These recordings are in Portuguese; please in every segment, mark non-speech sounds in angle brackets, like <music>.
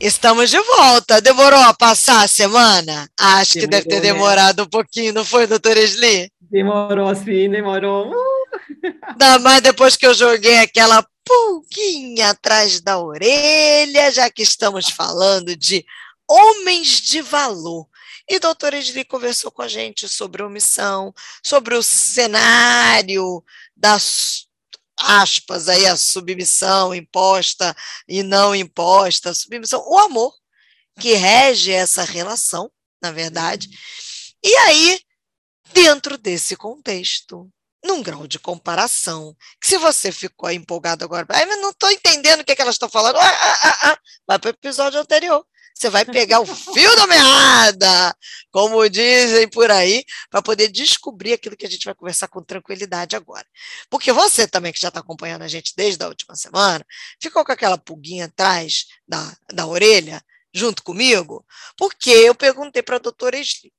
Estamos de volta. Demorou a passar a semana? Acho Demorou, que deve ter né? demorado né? um pouquinho, não foi, doutora Esli? Demorou, sim, demorou. Ainda mais depois que eu joguei aquela pulguinha atrás da orelha, já que estamos falando de homens de valor. E a doutora Esli conversou com a gente sobre omissão, sobre o cenário das aspas aí a submissão imposta e não imposta, submissão, o amor que rege essa relação, na verdade. E aí, dentro desse contexto, num grau de comparação, que se você ficou empolgado agora, ah, mas não estou entendendo o que, é que elas estão falando, ah, ah, ah, ah. vai para o episódio anterior. Você vai pegar o fio da meada, como dizem por aí, para poder descobrir aquilo que a gente vai conversar com tranquilidade agora. Porque você também, que já está acompanhando a gente desde a última semana, ficou com aquela pulguinha atrás da, da orelha, junto comigo, porque eu perguntei para a doutora Esli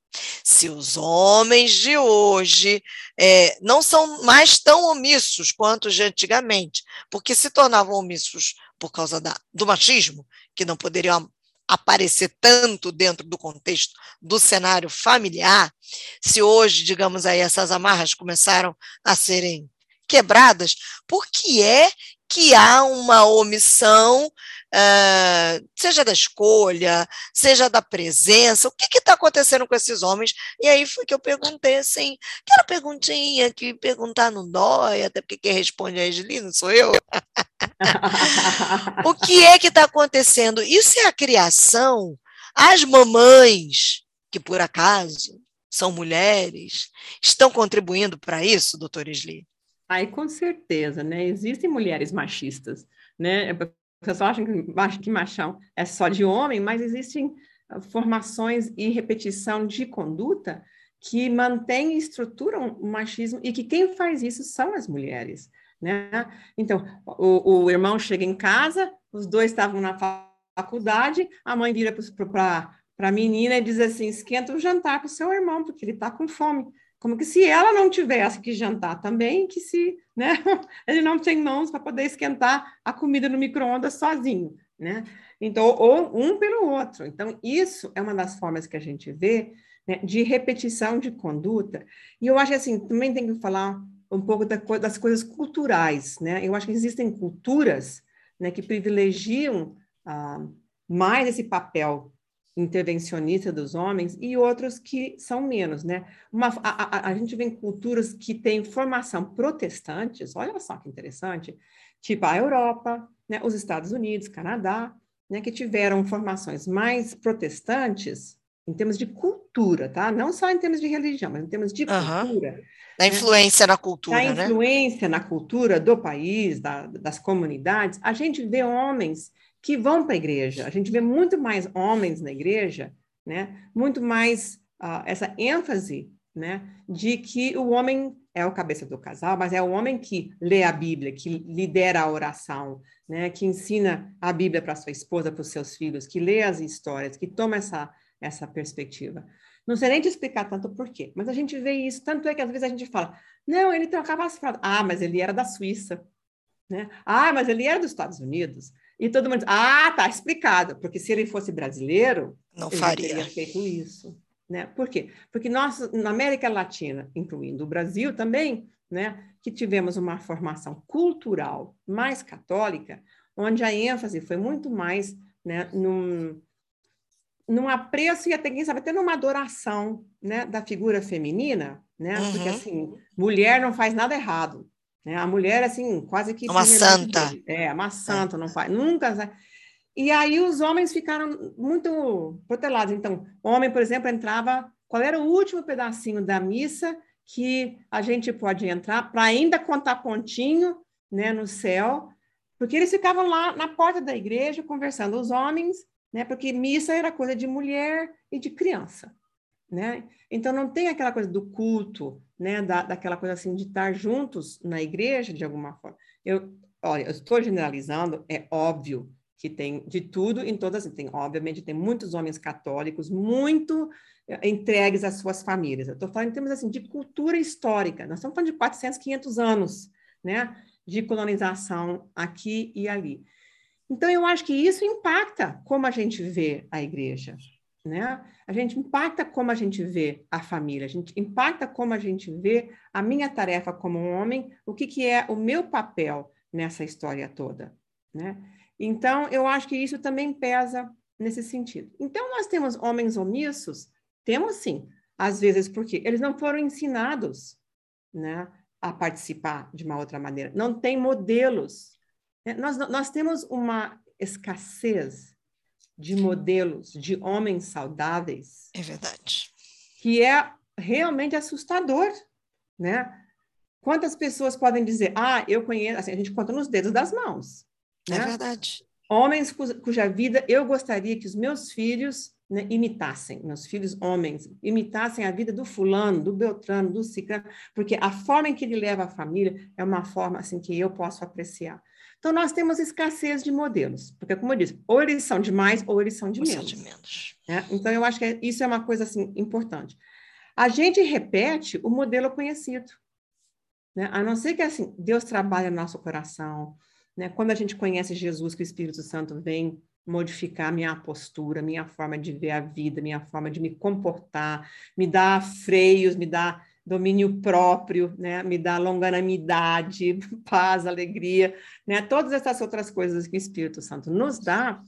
se os homens de hoje é, não são mais tão omissos quanto de antigamente, porque se tornavam omissos por causa da, do machismo, que não poderiam aparecer tanto dentro do contexto do cenário familiar, se hoje, digamos aí, essas amarras começaram a serem quebradas, por que é que há uma omissão, uh, seja da escolha, seja da presença, o que está acontecendo com esses homens? E aí foi que eu perguntei assim, aquela perguntinha que perguntar não dói, até porque quem responde é a não sou eu. <laughs> <laughs> o que é que está acontecendo? Isso é a criação. As mamães, que por acaso são mulheres, estão contribuindo para isso, doutor Sli? Aí, com certeza, né? Existem mulheres machistas, né? O pessoal acha que, machão é só de homem, mas existem ah, formações e repetição de conduta que mantêm e estruturam o machismo e que quem faz isso são as mulheres. Né? Então, o, o irmão chega em casa, os dois estavam na faculdade, a mãe vira para a menina e diz assim: esquenta o jantar para o seu irmão, porque ele está com fome. Como que se ela não tivesse que jantar também, que se né, <laughs> ele não tem mãos para poder esquentar a comida no micro-ondas sozinho. Né? Então, ou um pelo outro. Então, isso é uma das formas que a gente vê né, de repetição de conduta. E eu acho assim, também tem que falar um pouco da, das coisas culturais, né? Eu acho que existem culturas né, que privilegiam ah, mais esse papel intervencionista dos homens e outros que são menos, né? Uma, a, a, a gente vê culturas que têm formação protestantes, olha só que interessante, tipo a Europa, né, os Estados Unidos, Canadá, né, que tiveram formações mais protestantes em termos de cultura, tá? Não só em termos de religião, mas em termos de uhum. cultura. Da né? influência na cultura, da né? influência na cultura do país, da, das comunidades, a gente vê homens que vão para a igreja, a gente vê muito mais homens na igreja, né? Muito mais uh, essa ênfase, né? De que o homem é o cabeça do casal, mas é o homem que lê a Bíblia, que lidera a oração, né? Que ensina a Bíblia para sua esposa, para os seus filhos, que lê as histórias, que toma essa essa perspectiva. Não sei nem te explicar tanto por quê, mas a gente vê isso. Tanto é que às vezes a gente fala, não, ele trocava as frases. Ah, mas ele era da Suíça. Né? Ah, mas ele era dos Estados Unidos. E todo mundo diz, ah, tá explicado, porque se ele fosse brasileiro, não ele faria. teria feito isso. Né? Por quê? Porque nós, na América Latina, incluindo o Brasil também, né, que tivemos uma formação cultural mais católica, onde a ênfase foi muito mais né, num, num apreço e até, quem sabe, até numa adoração né, da figura feminina, né? Uhum. Porque, assim, mulher não faz nada errado. Né? A mulher, assim, quase que... Uma santa. É, uma santa, é. não faz... Nunca... E aí os homens ficaram muito protelados. Então, homem, por exemplo, entrava... Qual era o último pedacinho da missa que a gente pode entrar para ainda contar pontinho né, no céu? Porque eles ficavam lá na porta da igreja conversando. Os homens né? Porque missa era coisa de mulher e de criança, né? Então não tem aquela coisa do culto, né? Da, daquela coisa assim de estar juntos na igreja de alguma forma. Eu, olha, eu estou generalizando, é óbvio que tem de tudo em todas, tem obviamente tem muitos homens católicos muito eh, entregues às suas famílias. Eu estou falando em termos assim de cultura histórica. Nós estamos falando de 400, 500 anos, né? De colonização aqui e ali. Então, eu acho que isso impacta como a gente vê a igreja, né? A gente impacta como a gente vê a família, a gente impacta como a gente vê a minha tarefa como um homem, o que, que é o meu papel nessa história toda, né? Então, eu acho que isso também pesa nesse sentido. Então, nós temos homens omissos? Temos sim, às vezes, porque eles não foram ensinados, né, a participar de uma outra maneira, não tem modelos. Né? Nós, nós temos uma escassez de modelos de homens saudáveis. É verdade. Que é realmente assustador, né? Quantas pessoas podem dizer, ah, eu conheço, assim, a gente conta nos dedos das mãos. É né? verdade. Homens cuja vida eu gostaria que os meus filhos né, imitassem, meus filhos homens, imitassem a vida do fulano, do Beltrano, do Ciclano, porque a forma em que ele leva a família é uma forma assim que eu posso apreciar. Então, nós temos escassez de modelos, porque, como eu disse, ou eles são de mais ou eles são de ou menos. São de menos. Né? Então, eu acho que isso é uma coisa assim, importante. A gente repete o modelo conhecido. Né? A não ser que assim, Deus trabalhe no nosso coração. Né? Quando a gente conhece Jesus, que o Espírito Santo vem modificar minha postura, minha forma de ver a vida, minha forma de me comportar, me dá freios, me dá domínio próprio, né? me dá longanimidade, <laughs> paz, alegria, né? todas essas outras coisas que o Espírito Santo nos dá,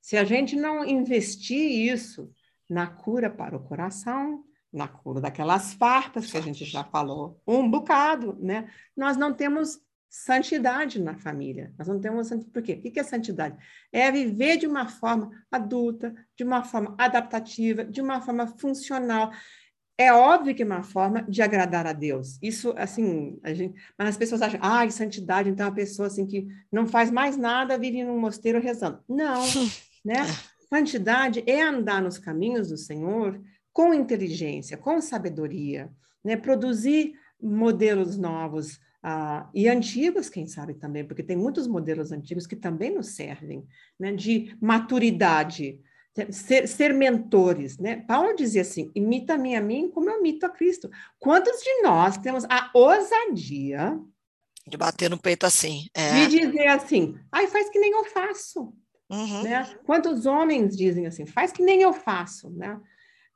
se a gente não investir isso na cura para o coração, na cura daquelas farpas que a gente já falou um bocado, né? Nós não temos santidade na família. Nós não temos santidade. Por quê? O que é santidade? É viver de uma forma adulta, de uma forma adaptativa, de uma forma funcional. É óbvio que é uma forma de agradar a Deus. Isso, assim, a gente, mas as pessoas acham, ah, santidade, então é uma pessoa assim que não faz mais nada, vive num mosteiro rezando. Não, <laughs> né? Santidade é andar nos caminhos do Senhor com inteligência, com sabedoria, né? Produzir modelos novos ah, e antigos, quem sabe também, porque tem muitos modelos antigos que também nos servem, né? De maturidade, ser, ser mentores, né? Paulo dizia assim: imita-me a mim como eu imito a Cristo. Quantos de nós temos a ousadia de bater no peito assim? É. De dizer assim, ai, faz que nem eu faço. Uhum. Né? Quantos homens dizem assim, faz que nem eu faço, né?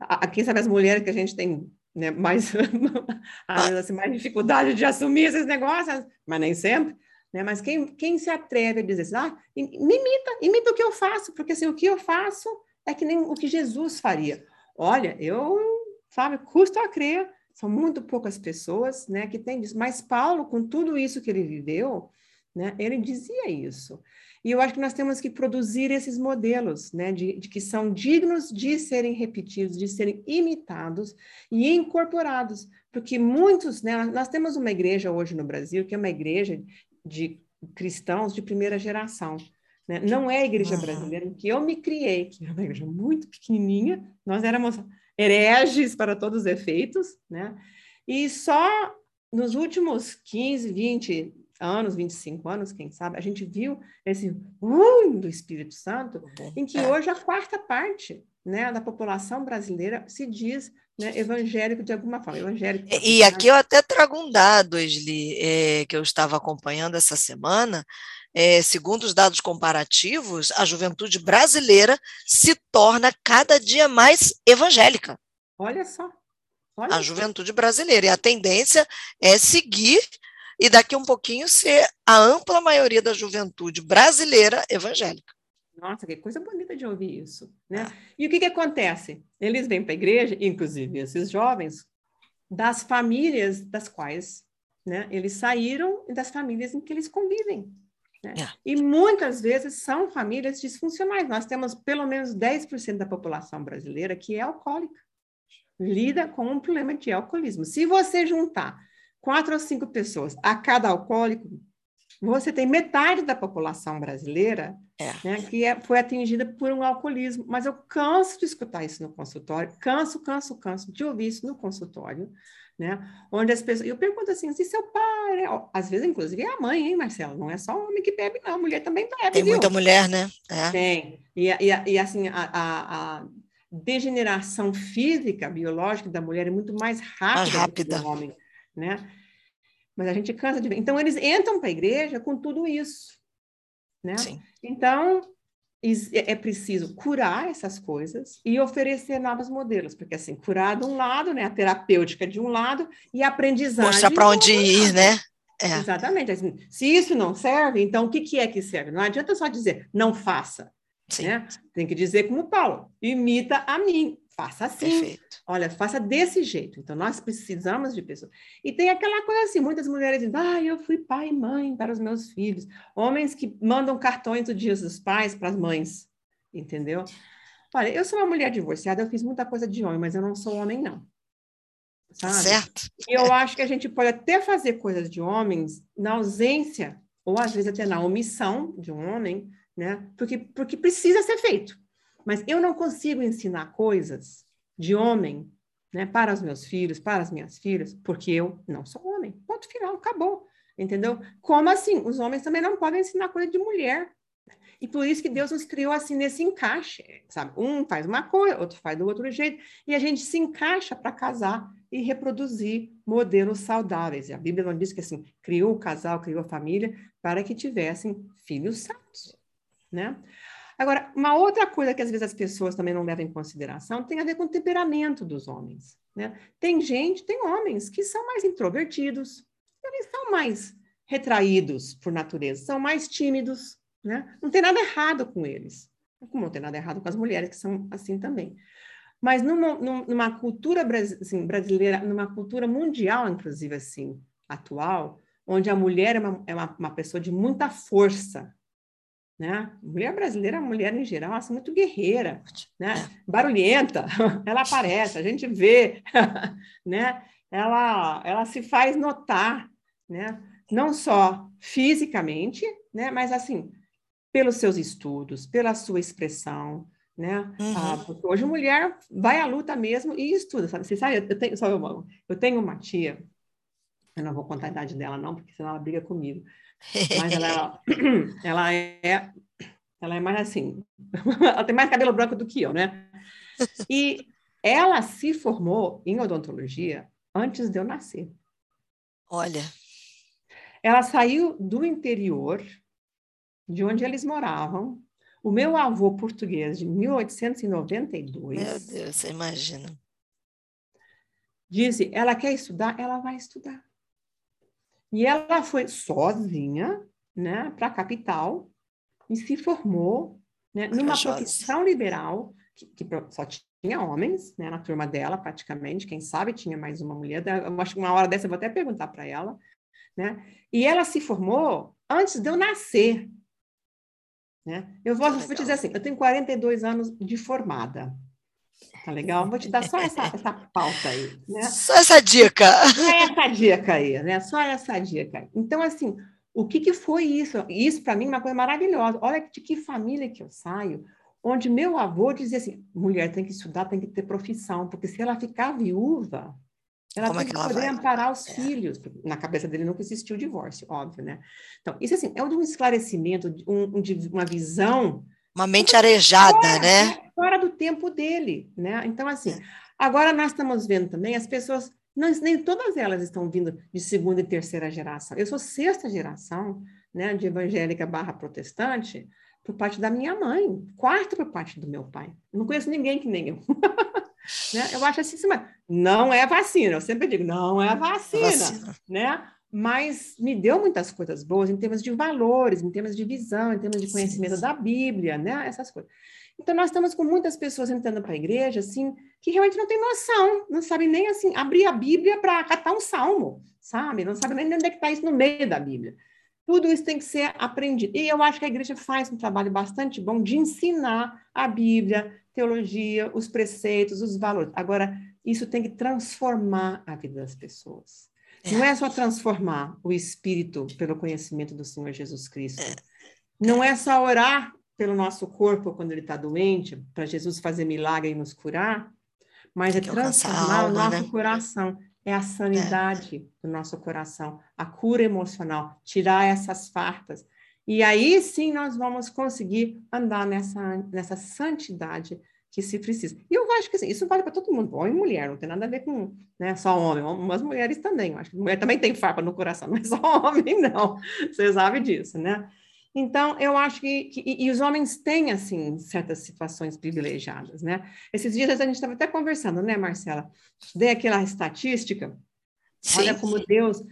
Aqui sabe as mulheres que a gente tem né, mais, <laughs> assim, mais dificuldade de assumir esses negócios, mas nem sempre. Né? Mas quem, quem se atreve a dizer assim, ah, me imita, imita o que eu faço, porque assim, o que eu faço é que nem o que Jesus faria. Olha, eu, sabe, custa a crer, são muito poucas pessoas, né, que têm isso. Mas Paulo, com tudo isso que ele viveu, né, ele dizia isso. E eu acho que nós temos que produzir esses modelos, né, de, de, que são dignos de serem repetidos, de serem imitados e incorporados, porque muitos, né, nós temos uma igreja hoje no Brasil que é uma igreja de cristãos de primeira geração. Né? Não é a igreja brasileira em que eu me criei, que é uma igreja muito pequenininha, nós éramos hereges para todos os efeitos, né? E só nos últimos 15, 20 anos, 25 anos, quem sabe, a gente viu esse uh, do Espírito Santo, em que é. hoje a quarta parte né, da população brasileira se diz né, evangélico de alguma forma. Evangélico, e aqui eu até trago um dado, Esli, é, que eu estava acompanhando essa semana, é, segundo os dados comparativos, a juventude brasileira se torna cada dia mais evangélica. Olha só. Olha a juventude brasileira. E a tendência é seguir e daqui um pouquinho ser a ampla maioria da juventude brasileira evangélica. Nossa, que coisa bonita de ouvir isso. Né? É. E o que, que acontece? Eles vêm para a igreja, inclusive esses jovens, das famílias das quais né, eles saíram e das famílias em que eles convivem. Né? É. E muitas vezes são famílias disfuncionais. Nós temos pelo menos 10% da população brasileira que é alcoólica, lida com um problema de alcoolismo. Se você juntar quatro ou cinco pessoas a cada alcoólico, você tem metade da população brasileira é. né, que é, foi atingida por um alcoolismo. Mas eu canso de escutar isso no consultório, canso, canso, canso de ouvir isso no consultório, né? Onde as pessoas. Eu pergunto assim: se seu pai. Né? Às vezes, inclusive, é a mãe, hein, Marcelo? Não é só o homem que bebe, não. A mulher também bebe. Tem viu? muita mulher, né? É. Tem. E, e, e assim, a, a, a, degeneração física, biológica da mulher é muito mais rápida, mais rápida. do homem, né? Mas a gente cansa de ver. Então, eles entram para a igreja com tudo isso. né? Sim. Então, é, é preciso curar essas coisas e oferecer novos modelos, porque assim, curar de um lado, né, a terapêutica de um lado e a aprendizagem. Mostrar para onde ir, né? É. Exatamente. Assim, se isso não serve, então o que, que é que serve? Não adianta só dizer não faça. Né? Tem que dizer como Paulo, imita a mim, faça assim. Perfeito. Olha, faça desse jeito. Então, nós precisamos de pessoas. E tem aquela coisa assim, muitas mulheres dizem, ah, eu fui pai e mãe para os meus filhos. Homens que mandam cartões do dia dos pais para as mães, entendeu? Olha, eu sou uma mulher divorciada, eu fiz muita coisa de homem, mas eu não sou homem, não. Sabe? Certo. E eu acho que a gente pode até fazer coisas de homens na ausência, ou às vezes até na omissão de um homem, né? Porque, porque precisa ser feito. Mas eu não consigo ensinar coisas de homem né, para os meus filhos, para as minhas filhas, porque eu não sou homem. Ponto final, acabou. Entendeu? Como assim? Os homens também não podem ensinar coisa de mulher. E por isso que Deus nos criou assim nesse encaixe, sabe? Um faz uma coisa, outro faz do outro jeito, e a gente se encaixa para casar e reproduzir modelos saudáveis. E a Bíblia não diz que assim, criou o casal, criou a família para que tivessem filhos santos, né? Agora, uma outra coisa que às vezes as pessoas também não levam em consideração tem a ver com o temperamento dos homens, né? Tem gente, tem homens que são mais introvertidos, eles são mais retraídos por natureza, são mais tímidos, né? Não tem nada errado com eles. Como não tem nada errado com as mulheres que são assim também. Mas numa, numa cultura assim, brasileira, numa cultura mundial, inclusive assim, atual, onde a mulher é uma, é uma, uma pessoa de muita força, né? Mulher brasileira, mulher em geral, assim, muito guerreira, né? Barulhenta, <laughs> ela aparece, a gente vê, <laughs> né? Ela, ela se faz notar, né? Não só fisicamente, né? Mas assim, pelos seus estudos, pela sua expressão, né? Uhum. Ah, hoje mulher vai à luta mesmo e estuda, sabe? Você sabe, eu tenho, eu, eu tenho uma tia, eu não vou contar a idade dela não, porque senão ela briga comigo, mas ela, <laughs> <clears throat> ela é, ela é mais assim, <laughs> ela tem mais cabelo branco do que eu, né? E ela se formou em odontologia antes de eu nascer. Olha. Ela saiu do interior, de onde eles moravam, o meu avô português, de 1892. Meu Deus, você imagina. Disse: ela quer estudar, ela vai estudar. E ela foi sozinha, né, para a capital e se formou né, numa profissão liberal que, que, só tinha homens, né, na turma dela praticamente. Quem sabe tinha mais uma mulher. Eu acho que uma hora dessa eu vou até perguntar para ela, né? E ela se formou antes de eu nascer. Né? Eu vou, vou te dizer assim, eu tenho 42 anos de formada. Tá legal? Vou te dar só essa, <laughs> essa pauta aí, né? Só essa dica. Só essa dica aí, né? Só essa dica. Então, assim, o que, que foi isso? Isso, para mim, é uma coisa maravilhosa. Olha de que família que eu saio, onde meu avô dizia assim, mulher tem que estudar, tem que ter profissão, porque se ela ficar viúva, ela Como é tem é que, que poder vai? amparar os é. filhos. Na cabeça dele nunca existiu divórcio, óbvio, né? Então, isso assim, é um esclarecimento, um, de uma visão. Uma mente arejada, fora, né? Fora do tempo dele, né? Então, assim, é. agora nós estamos vendo também as pessoas, não, nem todas elas estão vindo de segunda e terceira geração. Eu sou sexta geração, né, de evangélica barra protestante, por parte da minha mãe, quarta por parte do meu pai. Eu não conheço ninguém que nem eu. <laughs> Né? Eu acho assim, não é vacina, eu sempre digo, não é vacina, vacina, né? Mas me deu muitas coisas boas em termos de valores, em termos de visão, em termos de conhecimento sim, sim. da Bíblia, né? Essas coisas. Então, nós estamos com muitas pessoas entrando para a igreja, assim, que realmente não tem noção, não sabem nem, assim, abrir a Bíblia para catar um salmo, sabe? Não sabem nem onde é que está isso no meio da Bíblia. Tudo isso tem que ser aprendido. E eu acho que a igreja faz um trabalho bastante bom de ensinar a Bíblia, teologia, os preceitos, os valores. Agora, isso tem que transformar a vida das pessoas. É. Não é só transformar o espírito pelo conhecimento do Senhor Jesus Cristo. É. Não é só orar pelo nosso corpo quando ele está doente, para Jesus fazer milagre e nos curar, mas é transformar alma, o nosso né? coração. É a sanidade é. do nosso coração, a cura emocional, tirar essas farpas. E aí sim nós vamos conseguir andar nessa, nessa santidade que se precisa. E eu acho que assim, isso vale para todo mundo, homem e mulher, não tem nada a ver com né, só homem, umas mulheres também. Eu acho que mulher também tem farpa no coração, não é só homem, não. Você sabe disso, né? Então, eu acho que, que e, os homens têm, assim, certas situações privilegiadas, né? Esses dias a gente estava até conversando, né, Marcela? Dei aquela estatística, Sim. olha como Deus,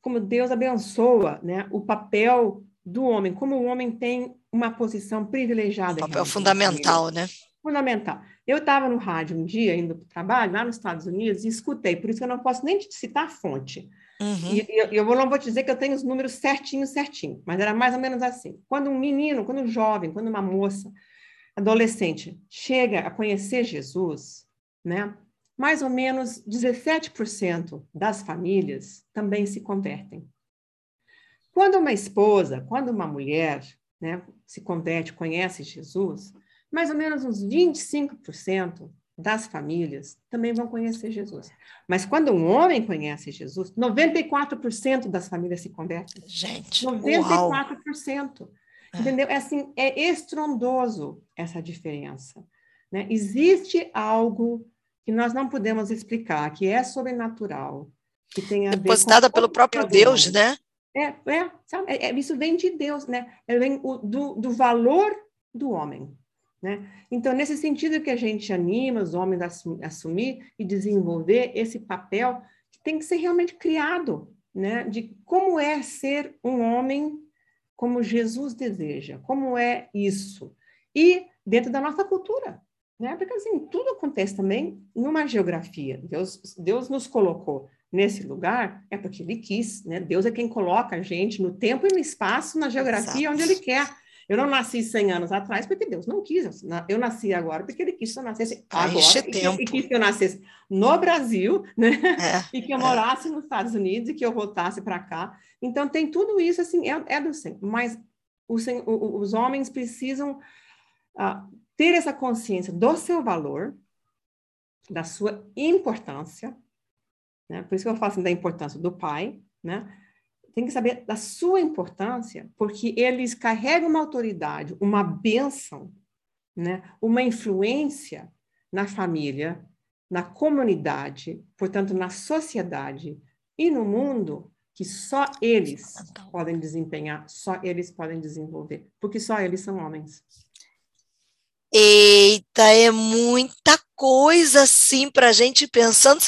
como Deus abençoa, né, o papel do homem, como o homem tem uma posição privilegiada. Um papel fundamental, né? Fundamental. Eu estava no rádio um dia, indo para o trabalho, lá nos Estados Unidos, e escutei, por isso que eu não posso nem te citar a fonte. Uhum. E, e, eu não vou te dizer que eu tenho os números certinho, certinho, mas era mais ou menos assim. Quando um menino, quando um jovem, quando uma moça, adolescente, chega a conhecer Jesus, né? Mais ou menos 17% das famílias também se convertem. Quando uma esposa, quando uma mulher né, se converte, conhece Jesus, mais ou menos uns 25% das famílias também vão conhecer Jesus. Mas quando um homem conhece Jesus, 94% das famílias se convertem. Gente, 94%. Uau. Entendeu? É assim, é estrondoso essa diferença. Né? Existe algo que nós não podemos explicar, que é sobrenatural, que tem a Depositada pelo próprio Deus, né? É, é, sabe? É, é, isso vem de Deus, né? Vem o, do, do valor do homem. Né? Então, nesse sentido que a gente anima os homens a assumir e desenvolver esse papel que tem que ser realmente criado, né? de como é ser um homem como Jesus deseja, como é isso. E dentro da nossa cultura, né? Porque assim, tudo acontece também numa geografia. Deus, Deus nos colocou nesse lugar é porque ele quis, né? Deus é quem coloca a gente no tempo e no espaço, na geografia Exato. onde ele quer. Eu não nasci 100 anos atrás porque Deus não quis. Eu nasci agora porque Ele quis que eu nascesse agora. E, e, quis que eu nascesse no Brasil, né? É, e que eu é. morasse é. nos Estados Unidos e que eu voltasse para cá. Então, tem tudo isso, assim, é, é do Senhor. Mas o, o, os homens precisam uh, ter essa consciência do seu valor, da sua importância, né? Por isso que eu falo assim, da importância do pai, né? Tem que saber da sua importância, porque eles carregam uma autoridade, uma bênção, né? uma influência na família, na comunidade, portanto, na sociedade e no mundo que só eles podem desempenhar, só eles podem desenvolver, porque só eles são homens. Eita, é muita coisa assim para a gente pensando.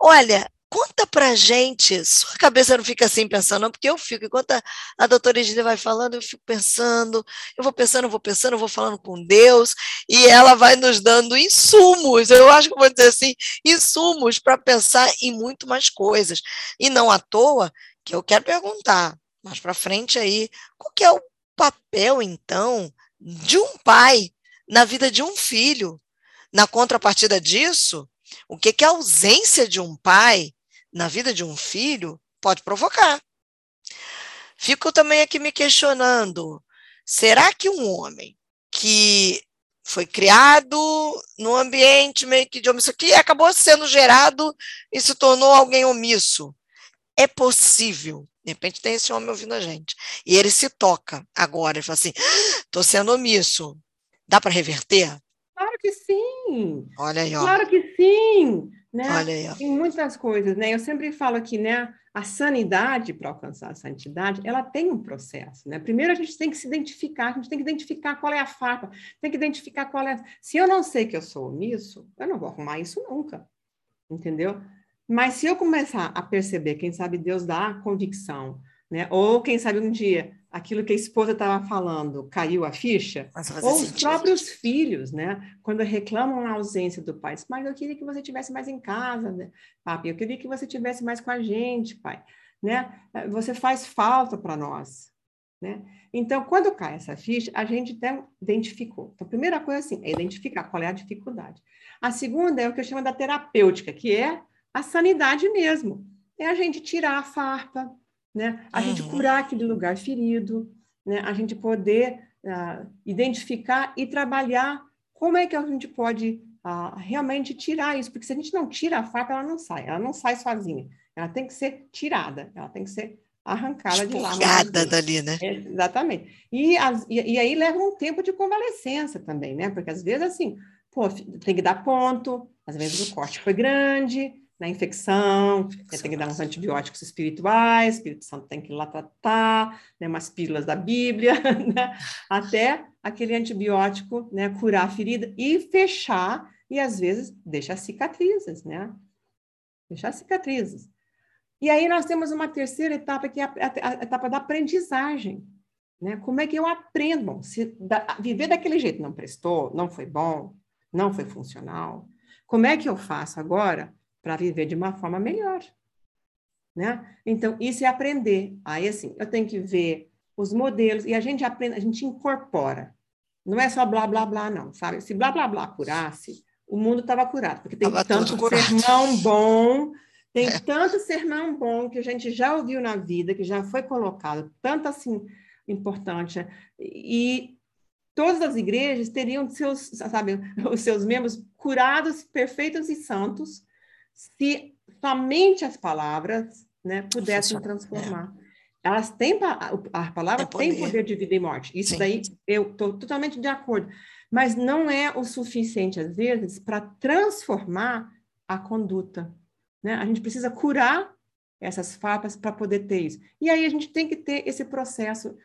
Olha, Conta pra gente, sua cabeça não fica assim pensando, não, porque eu fico, enquanto a, a doutora Edília vai falando, eu fico pensando, eu vou pensando, eu vou pensando, eu vou falando com Deus, e ela vai nos dando insumos, eu acho que vou dizer assim, insumos para pensar em muito mais coisas. E não à toa que eu quero perguntar, mais para frente aí, qual que é o papel, então, de um pai na vida de um filho? Na contrapartida disso, o que, que a ausência de um pai na vida de um filho pode provocar. Fico também aqui me questionando: será que um homem que foi criado num ambiente meio que de omisso, que acabou sendo gerado e se tornou alguém omisso, é possível? De repente tem esse homem ouvindo a gente. E ele se toca agora e fala assim: estou sendo omisso. Dá para reverter? Claro que sim. Olha aí, ó. Claro que sim né? Olha aí, ó. Em muitas coisas, né? Eu sempre falo aqui, né? A sanidade para alcançar a santidade, ela tem um processo, né? Primeiro a gente tem que se identificar, a gente tem que identificar qual é a farpa, tem que identificar qual é. Se eu não sei que eu sou omisso, eu não vou arrumar isso nunca, entendeu? Mas se eu começar a perceber, quem sabe Deus dá convicção, né? Ou quem sabe um dia aquilo que a esposa estava falando caiu a ficha, ou os sentido. próprios filhos, né? Quando reclamam a ausência do pai, mas eu queria que você tivesse mais em casa, né? papi, eu queria que você tivesse mais com a gente, pai, né? Você faz falta para nós, né? Então, quando cai essa ficha, a gente até identificou. Então, a primeira coisa assim, é identificar qual é a dificuldade. A segunda é o que eu chamo da terapêutica, que é a sanidade mesmo. É a gente tirar a farpa, né? A uhum. gente curar aquele lugar ferido, né? A gente poder uh, identificar e trabalhar como é que a gente pode uh, realmente tirar isso, porque se a gente não tira a faca, ela não sai, ela não sai sozinha, ela tem que ser tirada, ela tem que ser arrancada de lá. dali, né? É, exatamente. E, as, e, e, aí leva um tempo de convalescença também, né? Porque às vezes, assim, pô, tem que dar ponto, às vezes o corte foi grande, na infecção, né, tem que dar uns antibióticos espirituais, o Espírito Santo tem que ir lá tratar, né, umas pílulas da Bíblia, <laughs> né, até aquele antibiótico né, curar a ferida e fechar, e às vezes deixar cicatrizes, né? Deixar cicatrizes. E aí nós temos uma terceira etapa, que é a, a, a etapa da aprendizagem. Né? Como é que eu aprendo? Bom, se da, viver daquele jeito não prestou, não foi bom, não foi funcional, como é que eu faço agora para viver de uma forma melhor? Né? Então, isso é aprender. Aí, assim, eu tenho que ver os modelos, e a gente aprende, a gente incorpora. Não é só blá, blá, blá, não, sabe? Se blá, blá, blá curasse, o mundo estava curado, porque tem tava tanto sermão bom tem <laughs> é. tanto sermão bom que a gente já ouviu na vida, que já foi colocado, tanto assim importante. E todas as igrejas teriam seus, sabe, os seus membros curados, perfeitos e santos, se somente as palavras né, pudessem transformar. É. Elas têm, a palavra tem poder. tem poder de vida e morte. Isso Sim. daí eu estou totalmente de acordo. Mas não é o suficiente, às vezes, para transformar a conduta. Né? A gente precisa curar essas farpas para poder ter isso. E aí a gente tem que ter esse processo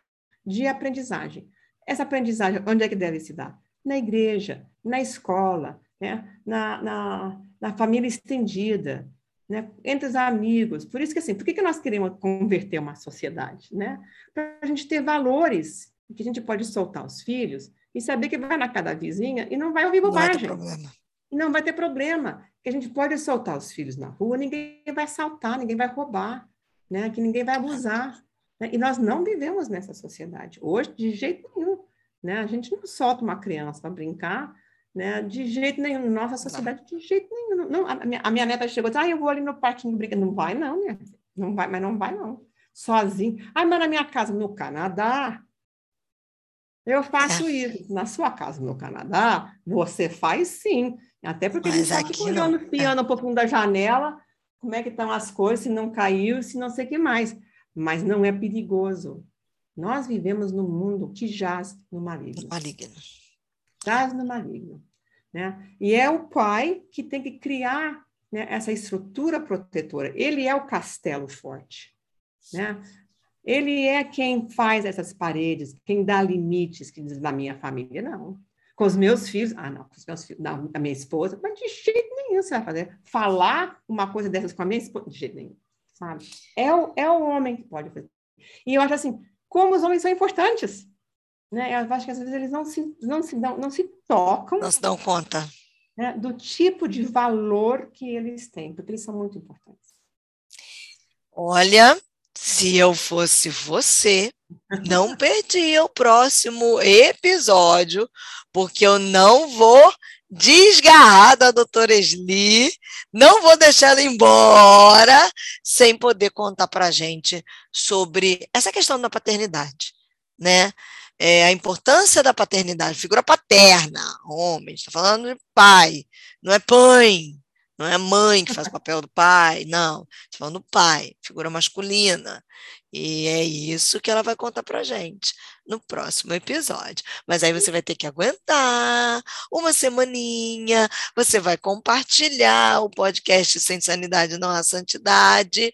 de aprendizagem. Essa aprendizagem, onde é que deve se dar? Na igreja, na escola, né? na, na, na família estendida, né? entre os amigos. Por isso que, assim, por que, que nós queremos converter uma sociedade? Né? Para a gente ter valores que a gente pode soltar os filhos e saber que vai na cada vizinha e não vai ouvir bobagem. Não vai ter problema. Não vai ter problema que a gente pode soltar os filhos na rua, ninguém vai saltar, ninguém vai roubar, né? que ninguém vai abusar. Né? E nós não vivemos nessa sociedade. Hoje, de jeito nenhum. Né? A gente não solta uma criança para brincar, né? de jeito nenhum. Nossa sociedade, de jeito nenhum. Não, a, minha, a minha neta chegou e disse, ah, eu vou ali no parquinho brincar. Não vai, não, minha Não vai, mas não vai, não. Sozinho. Ah, mas na minha casa, no Canadá, eu faço é. isso. Na sua casa, no Canadá, você faz sim. Até porque Mas a gente está olhando, piano um pouquinho da janela, como é que estão as coisas, se não caiu, se não sei o que mais. Mas não é perigoso. Nós vivemos num mundo que jaz no maligno. Maligno. Jaz no maligno. Né? E é o pai que tem que criar né, essa estrutura protetora. Ele é o castelo forte. Né? Ele é quem faz essas paredes, quem dá limites, que diz da minha família. Não. Com os meus filhos, ah, não, com os meus filhos, não, a minha esposa, mas de jeito nenhum você vai fazer. Falar uma coisa dessas com a minha esposa, de jeito nenhum, sabe? É o, é o homem que pode fazer. E eu acho assim, como os homens são importantes, né? Eu acho que às vezes eles não se, não se, dão, não se tocam. Não se dão conta. Né, do tipo de valor que eles têm, porque eles são muito importantes. Olha, se eu fosse você, não perdia o próximo episódio, porque eu não vou desgarrar da doutora Esli, não vou deixar ela embora sem poder contar para a gente sobre essa questão da paternidade, né? É, a importância da paternidade, figura paterna, homem, está falando de pai, não é pai, não é mãe que faz o papel do pai, não. Estou falando do pai, figura masculina. E é isso que ela vai contar para gente no próximo episódio. Mas aí você vai ter que aguentar uma semaninha, você vai compartilhar o podcast Sem Sanidade Não Há Santidade.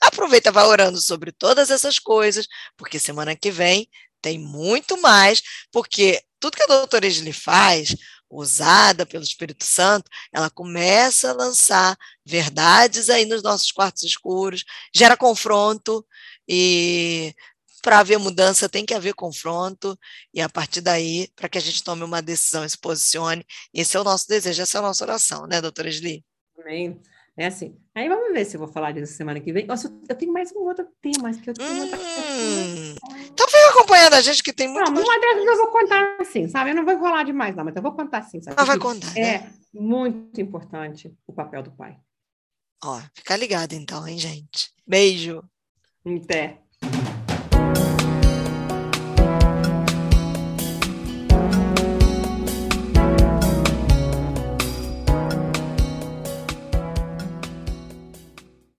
Aproveita, vai orando sobre todas essas coisas, porque semana que vem tem muito mais, porque tudo que a doutora Esli faz, usada pelo Espírito Santo, ela começa a lançar verdades aí nos nossos quartos escuros, gera confronto e para haver mudança tem que haver confronto e a partir daí, para que a gente tome uma decisão e se posicione, esse é o nosso desejo, essa é a nossa oração, né, doutora Sli? Amém. É assim. Aí vamos ver se eu vou falar disso semana que vem. Nossa, eu tenho mais um outro tema que eu tenho hum, outra... Então vem acompanhando a gente que tem muito. Não, uma dessas eu vou contar assim, sabe? Eu não vou falar demais, não, mas eu vou contar assim, sabe? Ah, vai contar. É né? muito importante o papel do pai. Ó, fica ligado então, hein, gente? Beijo. Até.